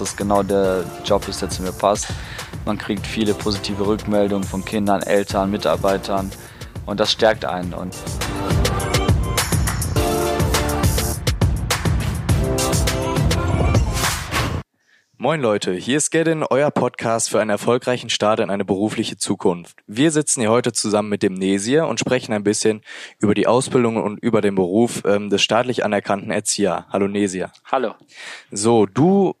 dass das genau der Job ist, der zu mir passt. Man kriegt viele positive Rückmeldungen von Kindern, Eltern, Mitarbeitern und das stärkt einen. Und Moin Leute, hier ist Gedin, euer Podcast für einen erfolgreichen Start in eine berufliche Zukunft. Wir sitzen hier heute zusammen mit dem Nesier und sprechen ein bisschen über die Ausbildung und über den Beruf ähm, des staatlich anerkannten Erzieher. Hallo Nesier. Hallo. So, du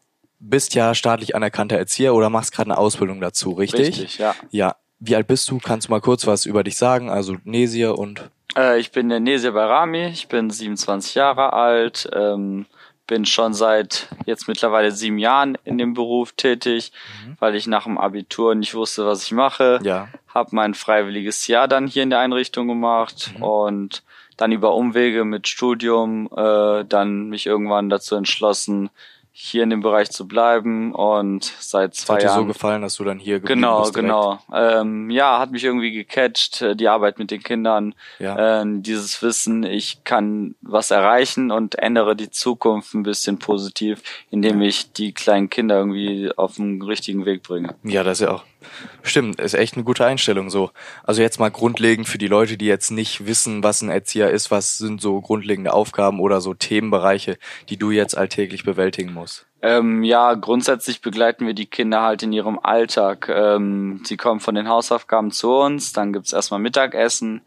bist ja staatlich anerkannter Erzieher oder machst gerade eine Ausbildung dazu, richtig? Richtig, ja. Ja. Wie alt bist du? Kannst du mal kurz was über dich sagen? Also Nesier und Äh, ich bin der Nesier Barami, ich bin 27 Jahre alt, ähm, bin schon seit jetzt mittlerweile sieben Jahren in dem Beruf tätig, weil ich nach dem Abitur nicht wusste, was ich mache. ja. Habe mein freiwilliges Jahr dann hier in der Einrichtung gemacht und dann über Umwege mit Studium äh, dann mich irgendwann dazu entschlossen, hier in dem Bereich zu bleiben und seit Es zwei hat dir so Jahren gefallen, dass du dann hier geblieben Genau, bist. direkt? genau. Ähm, ja, hat mich irgendwie gecatcht, äh, die Arbeit mit den Kindern, Ja. ähm, dieses Wissen, ich kann was erreichen und ändere die Zukunft ein bisschen positiv, indem ich die kleinen Kinder irgendwie auf den richtigen Weg bringe. Ja, das ist ja auch. Stimmt, ist echt eine gute Einstellung so. Also jetzt mal grundlegend für die Leute, die jetzt nicht wissen, was ein Erzieher ist, was sind so grundlegende Aufgaben oder so Themenbereiche, die du jetzt alltäglich bewältigen musst. Ähm, ja, grundsätzlich begleiten wir die Kinder halt in ihrem Alltag. Ähm, sie kommen von den Hausaufgaben zu uns, dann gibt's erstmal Mittagessen,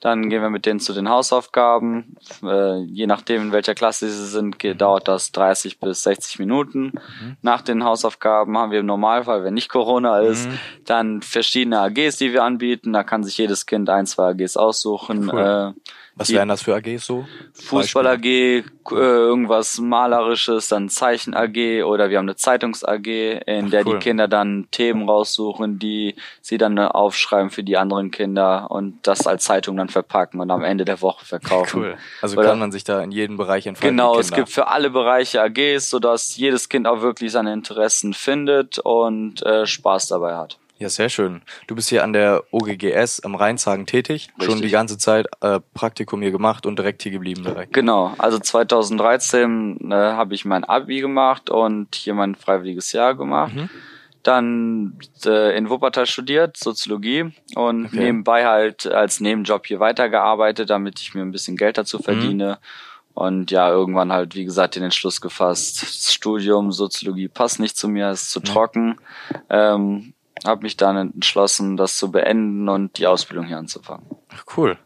dann gehen wir mit denen zu den Hausaufgaben. Äh, je nachdem, in welcher Klasse sie sind, geht, dauert das 30 bis 60 Minuten. Nach den Hausaufgaben haben wir im Normalfall, wenn nicht Corona ist, dann verschiedene AGs, die wir anbieten. Da kann sich jedes Kind ein, zwei AGs aussuchen. Cool. Äh, Was wären das für AGs so? Fußball AG, äh, irgendwas Malerisches, dann Zeichen AG oder wir haben eine Zeitungs AG, in Ach, der cool. die Kinder dann Themen raussuchen, die sie dann aufschreiben für die anderen Kinder und das als Zeitung dann verpacken und am Ende der Woche verkaufen. Cool. Also Oder- kann man sich da in jedem Bereich entfalten. Genau, es gibt für alle Bereiche AGs, sodass jedes Kind auch wirklich seine Interessen findet und äh, Spaß dabei hat. Ja, sehr schön. Du bist hier an der OGGS am Rheinzagen tätig, schon Richtig. die ganze Zeit äh, Praktikum hier gemacht und direkt hier geblieben direkt. Genau, also 2013 äh, habe ich mein Abi gemacht und hier mein freiwilliges Jahr gemacht. Mhm. Dann äh, in Wuppertal studiert, Soziologie und Okay. nebenbei halt als Nebenjob hier weitergearbeitet, damit ich mir ein bisschen Geld Mhm. dazu verdiene. Und ja, irgendwann halt, wie gesagt, den Entschluss gefasst, das Studium Soziologie passt nicht zu mir, ist zu trocken. Ähm, habe mich dann entschlossen, das zu beenden und die Ausbildung hier anzufangen. Ach, cool.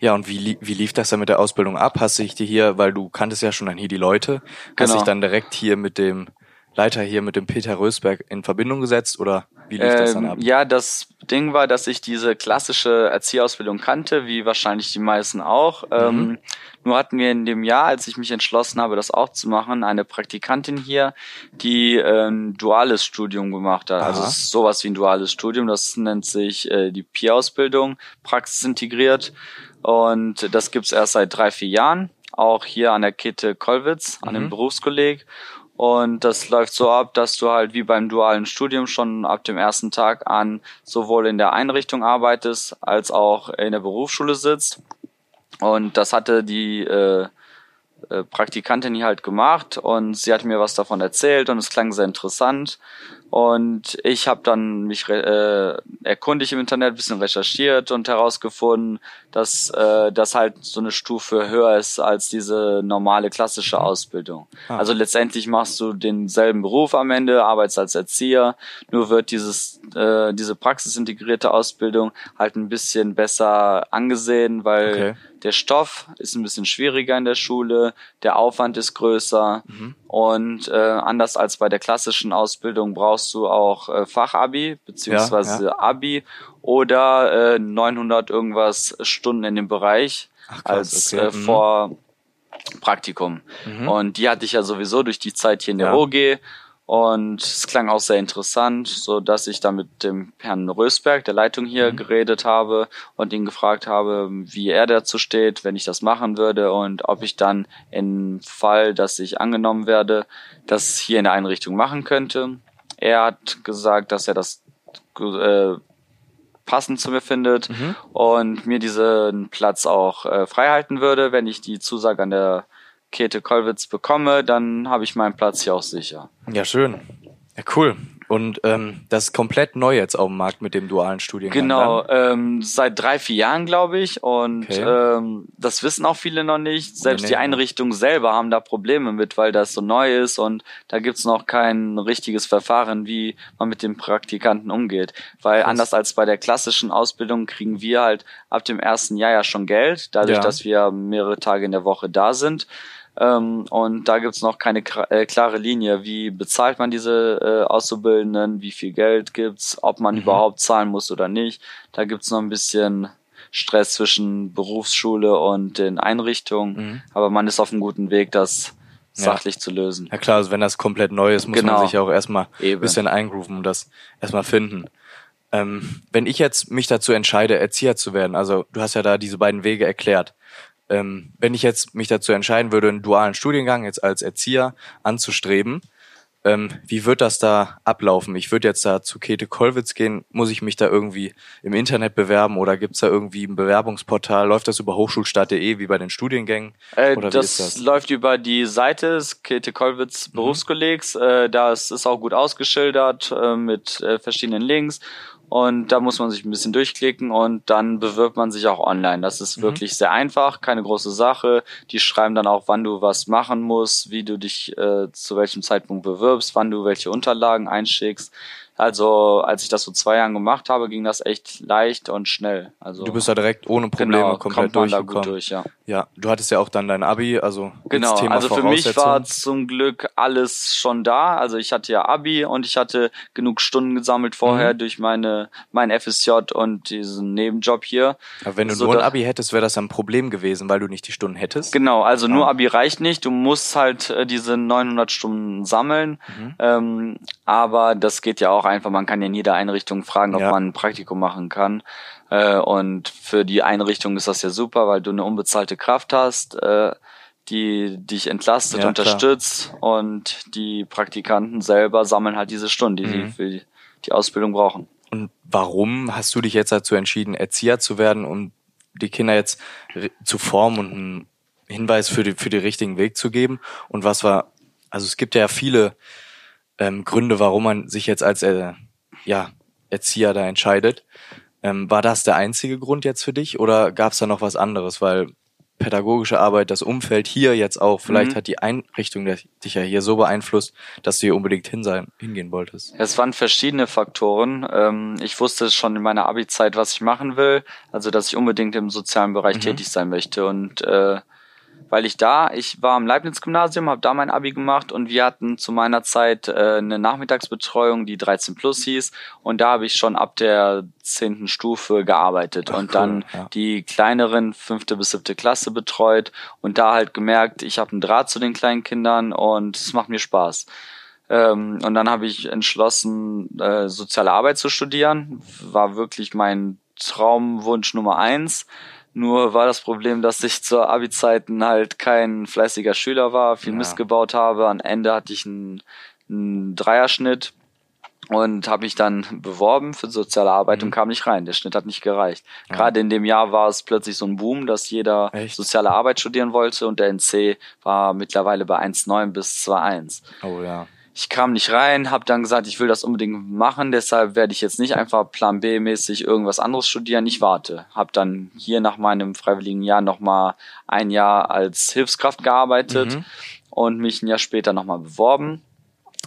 Ja, und wie, wie lief das dann mit der Ausbildung ab? Hast du dich hier, weil du kanntest ja schon dann hier die Leute, hast Genau. dich dann direkt hier mit dem Leiter hier, mit dem Peter Rösberg in Verbindung gesetzt oder wie lief das dann Ähm, ab? Ja, das Ding war, dass ich diese klassische Erzieherausbildung kannte, wie wahrscheinlich die meisten auch. Mhm. Ähm, nur hatten wir in dem Jahr, als ich mich entschlossen habe, das auch zu machen, eine Praktikantin hier, die äh, ein duales Studium gemacht hat. Also Aha. ist sowas wie ein duales Studium. Das nennt sich äh, die Peer-Ausbildung, praxisintegriert. Und das gibt's erst seit drei, vier Jahren. Auch hier an der Kette Kollwitz, an Mhm. dem Berufskolleg. Und das läuft so ab, dass du halt wie beim dualen Studium schon ab dem ersten Tag an sowohl in der Einrichtung arbeitest als auch in der Berufsschule sitzt. Und das hatte die äh, äh, Praktikantin hier halt gemacht und sie hat mir was davon erzählt und es klang sehr interessant. Und ich habe dann mich äh, erkundigt im Internet, bisschen recherchiert und herausgefunden, dass äh, das halt so eine Stufe höher ist als diese normale klassische Ausbildung. Ah. Also letztendlich machst du denselben Beruf am Ende, arbeitest als Erzieher, nur wird dieses äh, diese praxisintegrierte Ausbildung halt ein bisschen besser angesehen, weil Okay. der Stoff ist ein bisschen schwieriger in der Schule, der Aufwand ist größer und äh, anders als bei der klassischen Ausbildung brauchst du auch äh, Fachabi beziehungsweise Ja, Abi oder äh, 900 irgendwas Stunden in dem Bereich Ach, krass, als okay. äh, Mhm. vor Praktikum. Und die hatte ich ja sowieso durch die Zeit hier in der Ja. OG. Und es klang auch sehr interessant, so dass ich da mit dem Herrn Rösberg, der Leitung hier, Mhm. geredet habe und ihn gefragt habe, wie er dazu steht, wenn ich das machen würde und ob ich dann im Fall, dass ich angenommen werde, das hier in der Einrichtung machen könnte. Er hat gesagt, dass er das äh, passend zu mir findet und mir diesen Platz auch äh, freihalten würde, wenn ich die Zusage an der Käthe Kollwitz bekomme, dann habe ich meinen Platz hier auch sicher. Ja, schön. Ja, cool. Und ähm, das ist komplett neu jetzt auf dem Markt mit dem dualen Studiengang. Genau, ähm, seit drei, vier Jahren, glaube ich. Und Okay. ähm, das wissen auch viele noch nicht. Selbst Nee, die nee. Einrichtungen selber haben da Probleme mit, weil das so neu ist und da gibt's noch kein richtiges Verfahren, wie man mit den Praktikanten umgeht. Weil Krass. anders als bei der klassischen Ausbildung kriegen wir halt ab dem ersten Jahr ja schon Geld, dadurch, Ja. dass wir mehrere Tage in der Woche da sind. Ähm, und da gibt's noch keine äh, klare Linie. Wie bezahlt man diese äh, Auszubildenden? Wie viel Geld gibt's? Ob man Mhm. überhaupt zahlen muss oder nicht? Da gibt's noch ein bisschen Stress zwischen Berufsschule und den Einrichtungen. Mhm. Aber man ist auf einem guten Weg, das Ja. sachlich zu lösen. Ja klar, also wenn das komplett neu ist, muss Genau. man sich auch erstmal ein bisschen eingrooven und das erstmal finden. Ähm, wenn ich jetzt mich dazu entscheide, Erzieher zu werden, also du hast ja da diese beiden Wege erklärt. Ähm, wenn ich jetzt mich dazu entscheiden würde, einen dualen Studiengang jetzt als Erzieher anzustreben, ähm, wie wird das da ablaufen? Ich würde jetzt da zu Käthe Kollwitz gehen. Muss ich mich da irgendwie im Internet bewerben oder gibt's da irgendwie ein Bewerbungsportal? Läuft das über hochschulstadt.de wie bei den Studiengängen? Äh, oder das, ist das? läuft über die Seite des Käthe Kollwitz Berufskollegs. Äh, das ist auch gut ausgeschildert äh, mit äh, verschiedenen Links. Und da muss man sich ein bisschen durchklicken und dann bewirbt man sich auch online. Das ist wirklich sehr einfach, keine große Sache. Die schreiben dann auch, wann du was machen musst, wie du dich äh, zu welchem Zeitpunkt bewirbst, wann du welche Unterlagen einschickst. Also als ich das vor zwei Jahren gemacht habe, ging das echt leicht und schnell. Also Du bist da direkt ohne Probleme genau, komplett durchgekommen. durch, ja. Ja, du hattest ja auch dann dein Abi, also Genau, Thema also für mich war zum Glück alles schon da. Also ich hatte ja Abi und ich hatte genug Stunden gesammelt vorher Mhm. durch meine mein FSJ und diesen Nebenjob hier. Aber wenn du so nur ein Abi hättest, wäre das ein Problem gewesen, weil du nicht die Stunden hättest. Genau, also nur. Abi reicht nicht. Du musst halt äh, diese 900 Stunden sammeln. Mhm. Ähm, aber das geht ja auch einfach. Man kann ja in jeder Einrichtung fragen, ob Ja. man ein Praktikum machen kann. Äh, und für die Einrichtung ist das ja super, weil du eine unbezahlte Kraft hast, äh, die dich entlastet, Ja, unterstützt und die Praktikanten selber sammeln halt diese Stunden, die sie Mhm. für die, Ausbildung brauchen. Und warum hast du dich jetzt dazu entschieden, Erzieher zu werden, um die Kinder jetzt zu formen und einen Hinweis für, die, für den richtigen Weg zu geben? Und was war, also es gibt ja viele ähm, Gründe, warum man sich jetzt als äh, ja, Erzieher da entscheidet. Ähm, war das der einzige Grund jetzt für dich oder gab es da noch was anderes? Weil pädagogische Arbeit, das Umfeld hier jetzt auch, vielleicht Mhm. hat die Einrichtung der- dich ja hier so beeinflusst, dass du hier unbedingt hin sein, hingehen wolltest. Es waren verschiedene Faktoren. Ähm, ich wusste schon in meiner Abi-Zeit, was ich machen will. Also, dass ich unbedingt im sozialen Bereich Mhm. tätig sein möchte. Und äh, weil ich da, ich war am Leibniz-Gymnasium, habe da mein Abi gemacht und wir hatten zu meiner Zeit äh, eine Nachmittagsbetreuung, die 13 plus hieß. Und da habe ich schon ab der zehnten Stufe gearbeitet Ach, und cool, dann ja. die kleineren fünfte bis siebte Klasse betreut und da halt gemerkt, ich habe einen Draht zu den kleinen Kindern und es macht mir Spaß. Ähm, und dann habe ich entschlossen, äh, soziale Arbeit zu studieren. War wirklich mein Traumwunsch Nummer eins. Nur war das Problem, dass ich zur Abi-Zeiten halt kein fleißiger Schüler war, viel Ja. Mist gebaut habe. Am Ende hatte ich einen, einen Dreierschnitt und habe mich dann beworben für soziale Arbeit Mhm. und kam nicht rein. Der Schnitt hat nicht gereicht. Ja. Gerade in dem Jahr war es plötzlich so ein Boom, dass jeder Echt? soziale Arbeit studieren wollte und der NC war mittlerweile bei 1,9 bis 2,1 Oh ja. Ich kam nicht rein, habe dann gesagt, ich will das unbedingt machen, deshalb werde ich jetzt nicht einfach Plan B mäßig irgendwas anderes studieren, ich warte. Habe dann hier nach meinem freiwilligen Jahr nochmal ein Jahr als Hilfskraft gearbeitet Mhm. und mich ein Jahr später nochmal beworben.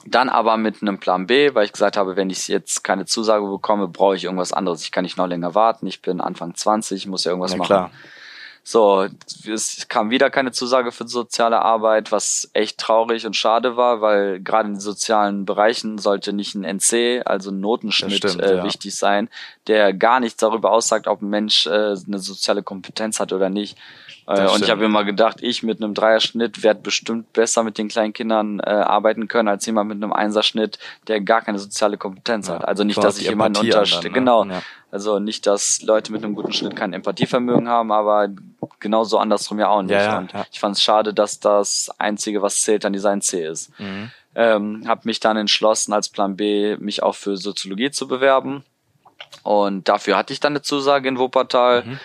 Dann aber mit einem Plan B, weil ich gesagt habe, wenn ich jetzt keine Zusage bekomme, brauche ich irgendwas anderes. Ich kann nicht noch länger warten. Ich bin Anfang 20, muss ja irgendwas Na machen. klar. So, es kam wieder keine Zusage für soziale Arbeit, was echt traurig und schade war, weil gerade in den sozialen Bereichen sollte nicht ein NC, also ein Notenschnitt, stimmt, äh, ja. wichtig sein, der gar nichts darüber aussagt, ob ein Mensch äh, eine soziale Kompetenz hat oder nicht. Äh, und ich habe immer gedacht, ich mit einem Dreierschnitt werde bestimmt besser mit den kleinen Kindern äh, arbeiten können, als jemand mit einem Einserschnitt, der gar keine soziale Kompetenz Ja, hat. Also nicht, dass ich jemanden unterstelle. ne? Genau. Ja. Also nicht, dass Leute mit einem guten Schnitt kein Empathievermögen haben, aber genauso andersrum ja auch nicht. Ja, ja, und ja. ich fand es schade, dass das Einzige, was zählt, dann dieser NC ist. Mhm. Ähm, habe mich dann entschlossen, als Plan B mich auch für Soziologie zu bewerben. Und dafür hatte ich dann eine Zusage in Wuppertal. Mhm.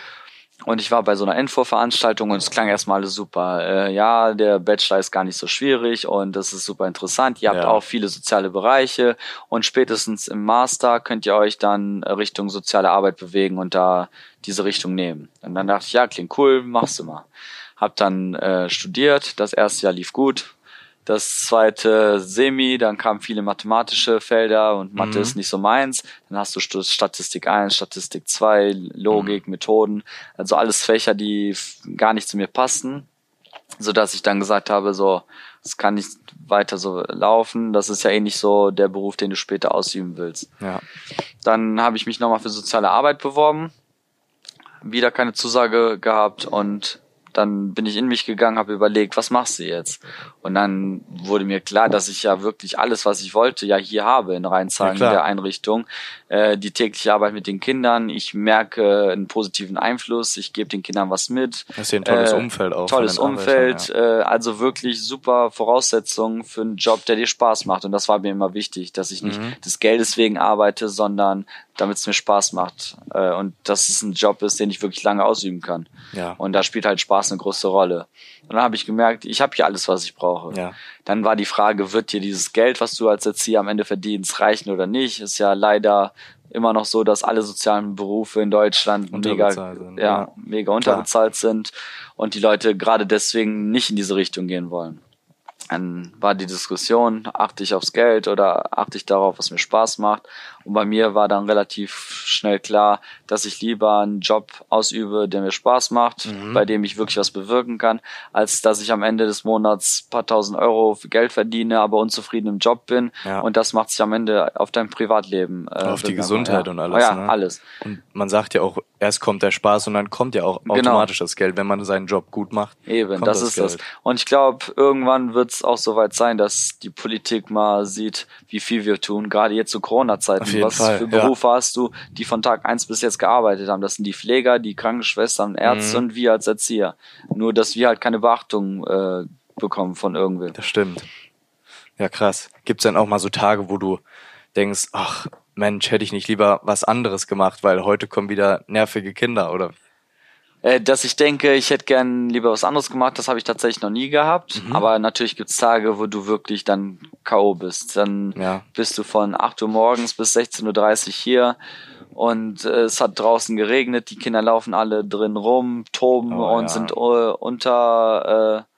Und ich war bei so einer Infoveranstaltung und es klang erstmal alles super. Äh, ja, der Bachelor ist gar nicht so schwierig und das ist super interessant. Ihr habt Ja. auch viele soziale Bereiche und spätestens im Master könnt ihr euch dann Richtung soziale Arbeit bewegen und da diese Richtung nehmen. Und dann dachte ich, ja, klingt cool, machst du mal. Hab dann äh, studiert, das erste Jahr lief gut. Das zweite Semi, dann kamen viele mathematische Felder und Mathe Mhm. ist nicht so meins. Dann hast du Statistik 1, Statistik 2, Logik, Methoden, also alles Fächer, die gar nicht zu mir passten, so dass ich dann gesagt habe, so, es kann nicht weiter so laufen. Das ist ja eh nicht so der Beruf, den du später ausüben willst. Ja. Dann habe ich mich nochmal für soziale Arbeit beworben, wieder keine Zusage gehabt und dann bin ich in mich gegangen, habe überlegt, was machst du jetzt? Und dann wurde mir klar, dass ich ja wirklich alles, was ich wollte, ja hier habe in Rheinzahlen Ja, in der Einrichtung. Äh, die tägliche Arbeit mit den Kindern, ich merke einen positiven Einfluss, ich gebe den Kindern was mit. Das ist ja ein tolles Äh, Umfeld auch. Tolles Umfeld, Arbeitern, äh, also wirklich super Voraussetzungen für einen Job, der dir Spaß macht. Und das war mir immer wichtig, dass ich nicht Mhm. des Geldes wegen arbeite, sondern damit es mir Spaß macht. Äh, und dass es ein Job ist, den ich wirklich lange ausüben kann. Ja. Und da spielt halt Spaß eine große Rolle. Und dann habe ich gemerkt, ich habe hier alles, was ich brauche. Ja. Dann war die Frage, wird dir dieses Geld, was du als Erzieher am Ende verdienst, reichen oder nicht? Ist ja leider immer noch so, dass alle sozialen Berufe in Deutschland mega, sind, ja, ja. mega unterbezahlt sind und die Leute gerade deswegen nicht in diese Richtung gehen wollen. Dann war die Diskussion, achte ich aufs Geld oder achte ich darauf, was mir Spaß macht. Und bei mir war dann relativ schnell klar, dass ich lieber einen Job ausübe, der mir Spaß macht, Mhm. bei dem ich wirklich was bewirken kann, als dass ich am Ende des Monats paar tausend Euro für Geld verdiene, aber unzufrieden im Job bin. Ja. Und das macht sich am Ende auf dein Privatleben. Äh, Auf die. Gesundheit ja. und alles, Ja, ne? alles. Und man sagt ja auch, erst kommt der Spaß und dann kommt ja auch Genau. automatisch das Geld, wenn man seinen Job gut macht. Eben, kommt das, ist das. Und ich glaube, irgendwann wird es auch soweit sein, dass die Politik mal sieht, wie viel wir tun, gerade jetzt zu Corona-Zeiten. Jeden Was Fall, für ja. Berufe hast du, die von Tag eins bis jetzt gearbeitet haben? Das sind die Pfleger, die Krankenschwestern, Ärzte Mhm. und wir als Erzieher. Nur, dass wir halt keine Beachtung äh, bekommen von irgendwem. Das stimmt. Ja, krass. Gibt's dann auch mal so Tage, wo du denkst, ach Mensch, hätte ich nicht lieber was anderes gemacht, weil heute kommen wieder nervige Kinder, oder? Äh, dass ich denke, ich hätte gern lieber was anderes gemacht, das habe ich tatsächlich noch nie gehabt. Mhm. Aber natürlich gibt's Tage, wo du wirklich dann K.O. bist. Dann Ja. bist du von 8 Uhr morgens bis 16.30 Uhr hier und äh, es hat draußen geregnet, die Kinder laufen alle drin rum, toben Oh, und ja. sind äh, unter äh,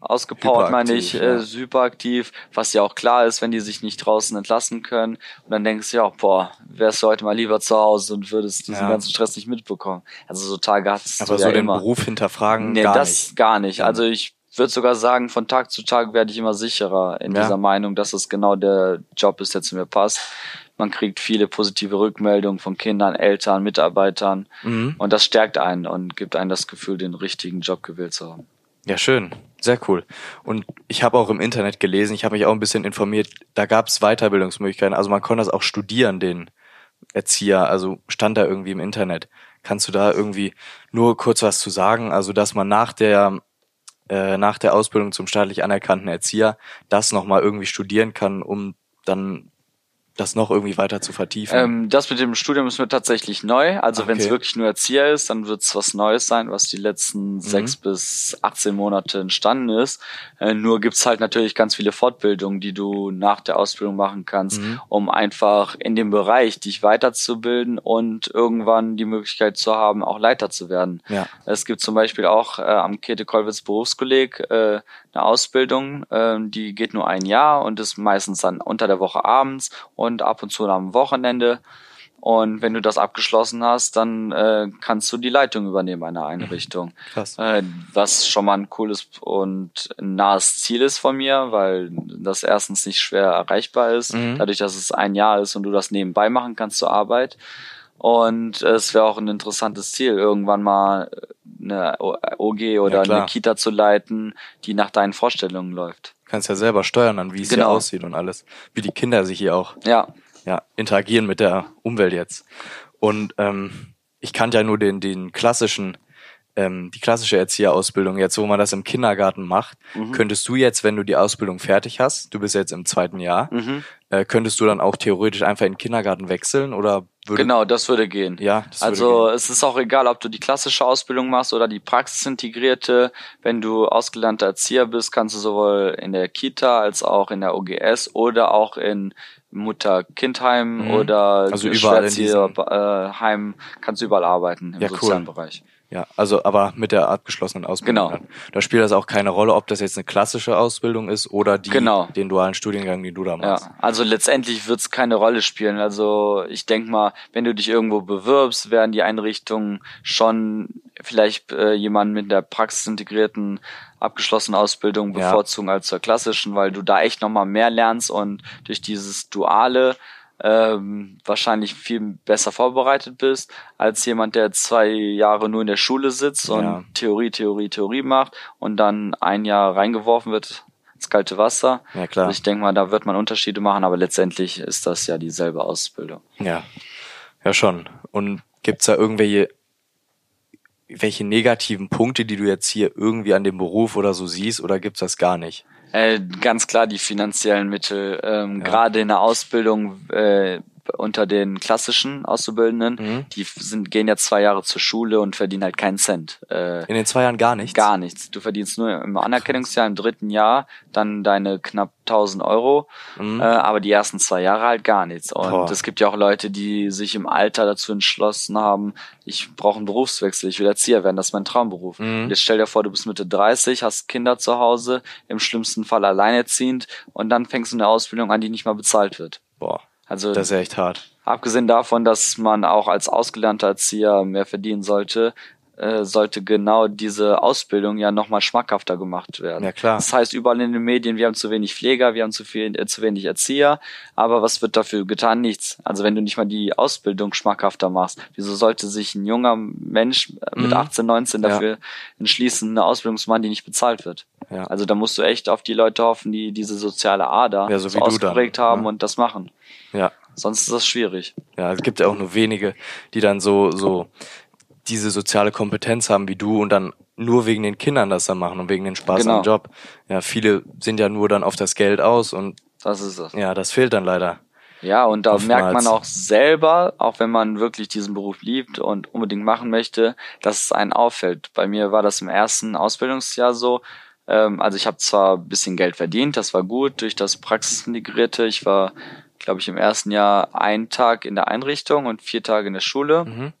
ausgepowert, meine ich, Hyperaktiv, äh, ja. hyperaktiv, was ja auch klar ist, wenn die sich nicht draußen entlassen können. Und dann denkst du ja auch, boah, wärst du heute mal lieber zu Hause und würdest diesen Ja. ganzen Stress nicht mitbekommen. Also so Tage hattest Aber du so ja den immer. Beruf hinterfragen Nee, gar das nicht. gar nicht. Ja. Also ich würde sogar sagen, von Tag zu Tag werde ich immer sicherer in Ja. dieser Meinung, dass es genau der Job ist, der zu mir passt. Man kriegt viele positive Rückmeldungen von Kindern, Eltern, Mitarbeitern Mhm. und das stärkt einen und gibt einem das Gefühl, den richtigen Job gewählt zu haben. Ja, schön. Sehr cool. Und ich habe auch im Internet gelesen, ich habe mich auch ein bisschen informiert, da gab es Weiterbildungsmöglichkeiten. Also man konnte das auch studieren, den Erzieher. Also stand da irgendwie im Internet. Kannst du da irgendwie nur kurz was zu sagen? Also dass man nach der äh, nach der Ausbildung zum staatlich anerkannten Erzieher das nochmal irgendwie studieren kann, um dann das noch irgendwie weiter zu vertiefen. Ähm, das mit dem Studium ist mir tatsächlich neu. Also wenn es Okay. wirklich nur Erzieher ist, dann wird es was Neues sein, was die letzten Mhm. sechs bis 18 Monate entstanden ist. Äh, nur gibt's halt natürlich ganz viele Fortbildungen, die du nach der Ausbildung machen kannst, Mhm. um einfach in dem Bereich dich weiterzubilden und irgendwann die Möglichkeit zu haben, auch Leiter zu werden. ja. Es gibt zum Beispiel auch äh, am Käthe-Kollwitz Berufskolleg äh, eine Ausbildung, äh, die geht nur ein Jahr und ist meistens dann unter der Woche abends und ab und zu am Wochenende. Und wenn du das abgeschlossen hast, dann äh, kannst du die Leitung übernehmen einer Einrichtung. Krass. Äh, was schon mal ein cooles und nahes Ziel ist von mir, weil das erstens nicht schwer erreichbar ist, Mhm. dadurch, dass es ein Jahr ist und du das nebenbei machen kannst zur Arbeit. Und es wäre auch ein interessantes Ziel, irgendwann mal eine OG oder Ja, eine Kita zu leiten, die nach deinen Vorstellungen läuft. Kannst ja selber steuern, dann wie es hier Genau. aussieht und alles. Wie die Kinder sich hier auch Ja, ja, interagieren mit der Umwelt jetzt. Und ähm, ich kannte ja nur den, den klassischen ähm, die klassische Erzieherausbildung, jetzt wo man das im Kindergarten macht, Mhm. könntest du jetzt, wenn du die Ausbildung fertig hast, du bist jetzt im zweiten Jahr, Mhm. äh, könntest du dann auch theoretisch einfach in den Kindergarten wechseln oder würde Genau, das würde gehen. ja, das würde Also es ist auch egal, ob du die klassische Ausbildung machst oder die praxisintegrierte. Wenn du ausgelernter Erzieher bist, kannst du sowohl in der Kita als auch in der OGS oder auch in Mutter-Kind-Heim Mhm. oder Also überall in äh, Heim kannst du überall arbeiten im Ja, cool. sozialen Bereich. Ja, also aber mit der abgeschlossenen Ausbildung. Genau. Dann. Da spielt das auch keine Rolle, ob das jetzt eine klassische Ausbildung ist oder die, Genau. den dualen Studiengang, den du da machst. Ja, also letztendlich wird's keine Rolle spielen. Also ich denk mal, wenn du dich irgendwo bewirbst, werden die Einrichtungen schon vielleicht äh, jemanden mit der praxisintegrierten abgeschlossenen Ausbildung Ja. bevorzugen als zur klassischen, weil du da echt nochmal mehr lernst und durch dieses Duale ähm, wahrscheinlich viel besser vorbereitet bist, als jemand, der zwei Jahre nur in der Schule sitzt und Ja. Theorie, Theorie, Theorie macht und dann ein Jahr reingeworfen wird ins kalte Wasser. Ja, klar. Also ich denke mal, da wird man Unterschiede machen, aber letztendlich ist das ja dieselbe Ausbildung. Ja, ja schon. Und gibt's da irgendwelche welche negativen Punkte, die du jetzt hier irgendwie an dem Beruf oder so siehst, oder gibt's das gar nicht? Äh, ganz klar die finanziellen Mittel, ähm, Ja. gerade in der Ausbildung äh, unter den klassischen Auszubildenden, Mhm. die sind, gehen ja zwei Jahre zur Schule und verdienen halt keinen Cent. Äh, In den zwei Jahren gar nichts? Gar nichts. Du verdienst nur im Anerkennungsjahr, im dritten Jahr, dann deine knapp 1000 Euro, Mhm. äh, aber die ersten zwei Jahre halt gar nichts. Und es gibt ja auch Leute, die sich im Alter dazu entschlossen haben, ich brauche einen Berufswechsel, ich will Erzieher werden, das ist mein Traumberuf. Mhm. Jetzt stell dir vor, du bist Mitte 30, hast Kinder zu Hause, im schlimmsten Fall alleinerziehend und dann fängst du eine Ausbildung an, die nicht mal bezahlt wird. Boah, Also das ist ja echt hart. Abgesehen davon, dass man auch als ausgelernter Erzieher mehr verdienen sollte, äh, sollte genau diese Ausbildung ja nochmal schmackhafter gemacht werden. Ja, klar. Das heißt überall in den Medien, wir haben zu wenig Pfleger, wir haben zu viel, äh, zu wenig Erzieher, aber was wird dafür getan? Nichts. Also wenn du nicht mal die Ausbildung schmackhafter machst, wieso sollte sich ein junger Mensch äh, mit Mhm. 18, 19 Ja. dafür entschließen, eine Ausbildung zu machen, die nicht bezahlt wird? Ja. Also da musst du echt auf die Leute hoffen, die diese soziale Ader Ja, so so dann, ausgeprägt haben ne? und das machen. Ja. Sonst ist das schwierig. Ja, es gibt ja auch nur wenige, die dann so, so diese soziale Kompetenz haben wie du und dann nur wegen den Kindern das dann machen und wegen den Spaß Genau. am Job. Ja, viele sind ja nur dann auf das Geld aus und Das ist es. ja, das fehlt dann leider. Ja, und da Oftmals. merkt man auch selber, auch wenn man wirklich diesen Beruf liebt und unbedingt machen möchte, dass es einen auffällt. Bei mir war das im ersten Ausbildungsjahr so. Ähm, also ich habe zwar ein bisschen Geld verdient, das war gut durch das Praxisintegrierte. Ich war, glaube ich, im ersten Jahr einen Tag in der Einrichtung und vier Tage in der Schule. Mhm.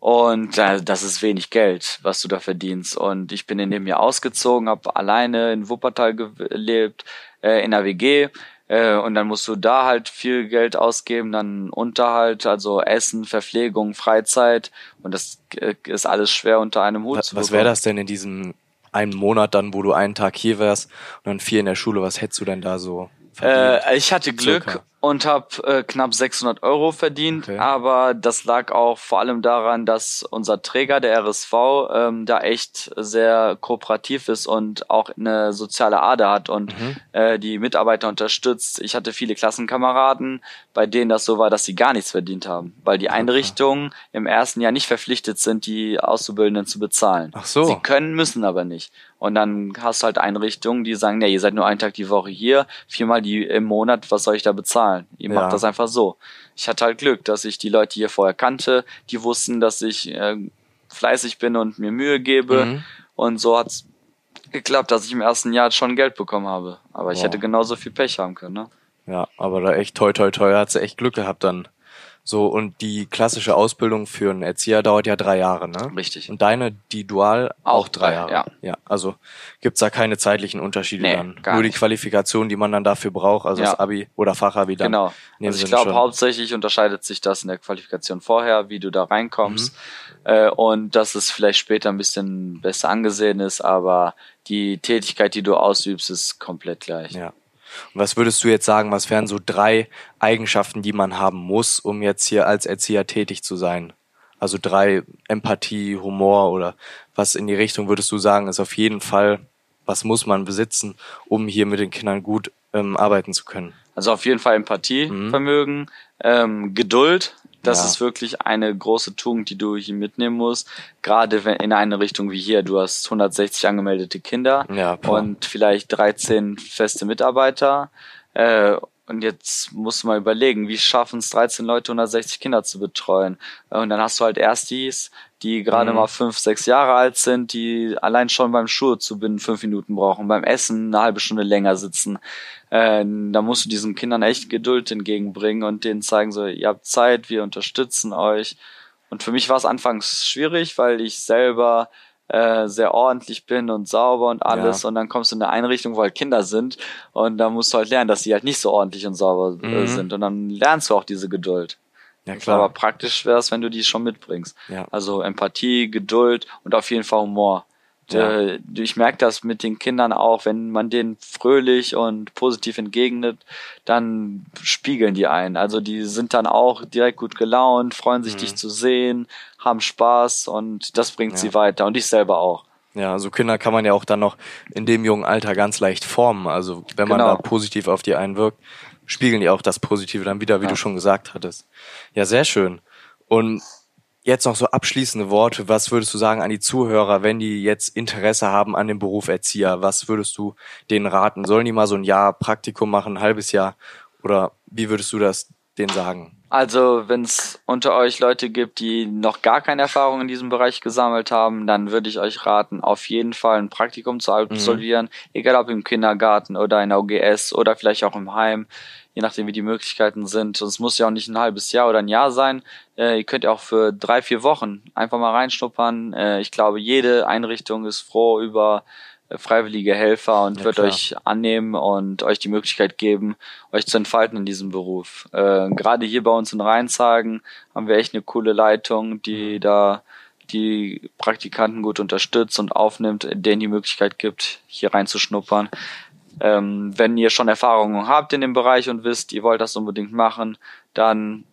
Und äh, das ist wenig Geld, was du da verdienst. Und ich bin in dem Jahr ausgezogen, habe alleine in Wuppertal gelebt, äh, in der WG. Äh, und dann musst du da halt viel Geld ausgeben, dann Unterhalt, also Essen, Verpflegung, Freizeit. Und das äh, ist alles schwer unter einem Hut Was, zu was bekommen. wäre das denn in diesem einen Monat dann, wo du einen Tag hier wärst und dann vier in der Schule? Was hättest du denn da so verdient? Äh, ich hatte Glück Circa. Und habe äh, knapp 600 Euro verdient, Okay. aber das lag auch vor allem daran, dass unser Träger, der RSV, ähm, da echt sehr kooperativ ist und auch eine soziale Ader hat und Mhm. äh, die Mitarbeiter unterstützt. Ich hatte viele Klassenkameraden, bei denen das so war, dass sie gar nichts verdient haben, weil die Einrichtungen im ersten Jahr nicht verpflichtet sind, die Auszubildenden zu bezahlen. Ach so. Sie können, müssen aber nicht. Und dann hast du halt Einrichtungen, die sagen, nee, ihr seid nur einen Tag die Woche hier, viermal die im Monat, was soll ich da bezahlen? Ihr Ja. macht das einfach so. Ich hatte halt Glück, dass ich die Leute hier vorher kannte, die wussten, dass ich äh, fleißig bin und mir Mühe gebe. Mhm. Und so hat's geklappt, dass ich im ersten Jahr schon Geld bekommen habe. Aber ich Wow. hätte genauso viel Pech haben können. Ne? Ja, aber da echt toi toi toi hat sie echt Glück gehabt dann. So, und die klassische Ausbildung für einen Erzieher dauert ja drei Jahre, ne? Richtig. Und deine, die Dual, auch, Auch drei Jahre. ja. ja. Also gibt's da keine zeitlichen Unterschiede Nee, dann. gar Nur die nicht. Qualifikation, die man dann dafür braucht, also Ja. das Abi oder Fachabi dann. Genau. Also ich glaube, hauptsächlich unterscheidet sich das in der Qualifikation vorher, wie du da reinkommst. Mhm. Äh, und dass es vielleicht später ein bisschen besser angesehen ist, aber die Tätigkeit, die du ausübst, ist komplett gleich. Ja. Und was würdest du jetzt sagen, was wären so drei Eigenschaften, die man haben muss, um jetzt hier als Erzieher tätig zu sein? Also drei Empathie, Humor oder was in die Richtung würdest du sagen, ist auf jeden Fall, was muss man besitzen, um hier mit den Kindern gut ähm, arbeiten zu können? Also auf jeden Fall Empathievermögen, ähm, Geduld, Das Ja. ist wirklich eine große Tugend, die du hier mitnehmen musst. Gerade wenn in eine Richtung wie hier. Du hast 160 angemeldete Kinder Ja, und vielleicht 13 feste Mitarbeiter. Äh, und jetzt musst du mal überlegen, wie schaffen es 13 Leute, 160 Kinder zu betreuen? Und dann hast du halt Erstis, die gerade Mhm. mal fünf, sechs Jahre alt sind, die allein schon beim Schuhe zu binden fünf Minuten brauchen, beim Essen eine halbe Stunde länger sitzen. Äh, da musst du diesen Kindern echt Geduld entgegenbringen und denen zeigen so, ihr habt Zeit, wir unterstützen euch. Und für mich war es anfangs schwierig, weil ich selber äh, sehr ordentlich bin und sauber und alles. Ja. Und dann kommst du in eine Einrichtung, wo halt Kinder sind und da musst du halt lernen, dass die halt nicht so ordentlich und sauber äh, Mhm. sind. Und dann lernst du auch diese Geduld. Ja, Aber klar. praktisch wäre es, wenn du die schon mitbringst. Ja. Also Empathie, Geduld und auf jeden Fall Humor. Ja. Äh, Ich merke das mit den Kindern auch, wenn man denen fröhlich und positiv entgegnet, dann spiegeln die ein. Also die sind dann auch direkt gut gelaunt, freuen sich, Mhm. dich zu sehen, haben Spaß und das bringt Ja. sie weiter und ich selber auch. Ja, so Kinder kann man ja auch dann noch in dem jungen Alter ganz leicht formen. Also wenn man Genau. da positiv auf die einwirkt, spiegeln die auch das Positive dann wieder, wie Ja. du schon gesagt hattest. Ja, sehr schön. Und jetzt noch so abschließende Worte. Was würdest du sagen an die Zuhörer, wenn die jetzt Interesse haben an dem Beruf Erzieher? Was würdest du denen raten? Sollen die mal so ein Jahr Praktikum machen, ein halbes Jahr? Oder wie würdest du das denen sagen? Also, wenn es unter euch Leute gibt, die noch gar keine Erfahrung in diesem Bereich gesammelt haben, dann würde ich euch raten, auf jeden Fall ein Praktikum zu absolvieren, egal ob im Kindergarten oder in der OGS oder vielleicht auch im Heim, je nachdem wie die Möglichkeiten sind. Und es muss ja auch nicht ein halbes Jahr oder ein Jahr sein. Äh, ihr könnt ja auch für drei, vier Wochen einfach mal reinschnuppern. Äh, ich glaube, jede Einrichtung ist froh über äh, freiwillige Helfer und Ja, wird klar. euch annehmen und euch die Möglichkeit geben, euch zu entfalten in diesem Beruf. Äh, Gerade hier bei uns in Rheinzagen haben wir echt eine coole Leitung, die Mhm. da die Praktikanten gut unterstützt und aufnimmt, denen die Möglichkeit gibt, hier reinzuschnuppern. Ähm, wenn ihr schon Erfahrungen habt in dem Bereich und wisst, ihr wollt das unbedingt machen, dann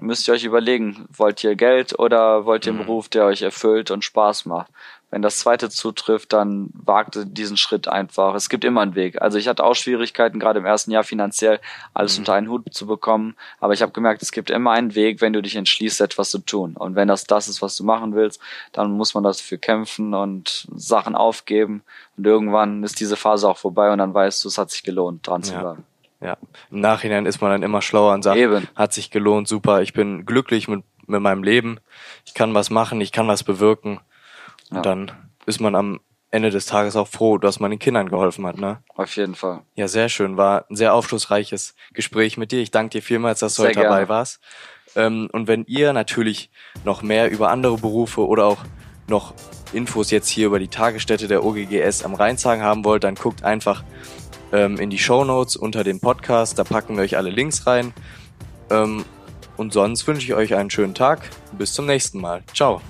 müsst ihr euch überlegen, wollt ihr Geld oder wollt ihr einen Mhm. Beruf, der euch erfüllt und Spaß macht. Wenn das zweite zutrifft, dann wagt diesen Schritt einfach. Es gibt immer einen Weg. Also ich hatte auch Schwierigkeiten, gerade im ersten Jahr finanziell alles Mhm. unter einen Hut zu bekommen. Aber ich habe gemerkt, es gibt immer einen Weg, wenn du dich entschließt, etwas zu tun. Und wenn das das ist, was du machen willst, dann muss man dafür kämpfen und Sachen aufgeben. Und irgendwann ist diese Phase auch vorbei und dann weißt du, es hat sich gelohnt, dran zu Ja. bleiben. Ja, im Nachhinein ist man dann immer schlauer und sagt, Eben. hat sich gelohnt, super, ich bin glücklich mit, mit meinem Leben, ich kann was machen, ich kann was bewirken. Und Ja. dann ist man am Ende des Tages auch froh, dass man den Kindern geholfen hat, ne? Auf jeden Fall. Ja, sehr schön. War ein sehr aufschlussreiches Gespräch mit dir. Ich danke dir vielmals, dass du Sehr heute dabei gerne. warst. Ähm, und wenn ihr natürlich noch mehr über andere Berufe oder auch noch Infos jetzt hier über die Tagesstätte der OGGS am Rheinzagen haben wollt, dann guckt einfach ähm, in die Shownotes unter dem Podcast. Da packen wir euch alle Links rein. Ähm, und sonst wünsche ich euch einen schönen Tag. Bis zum nächsten Mal. Ciao.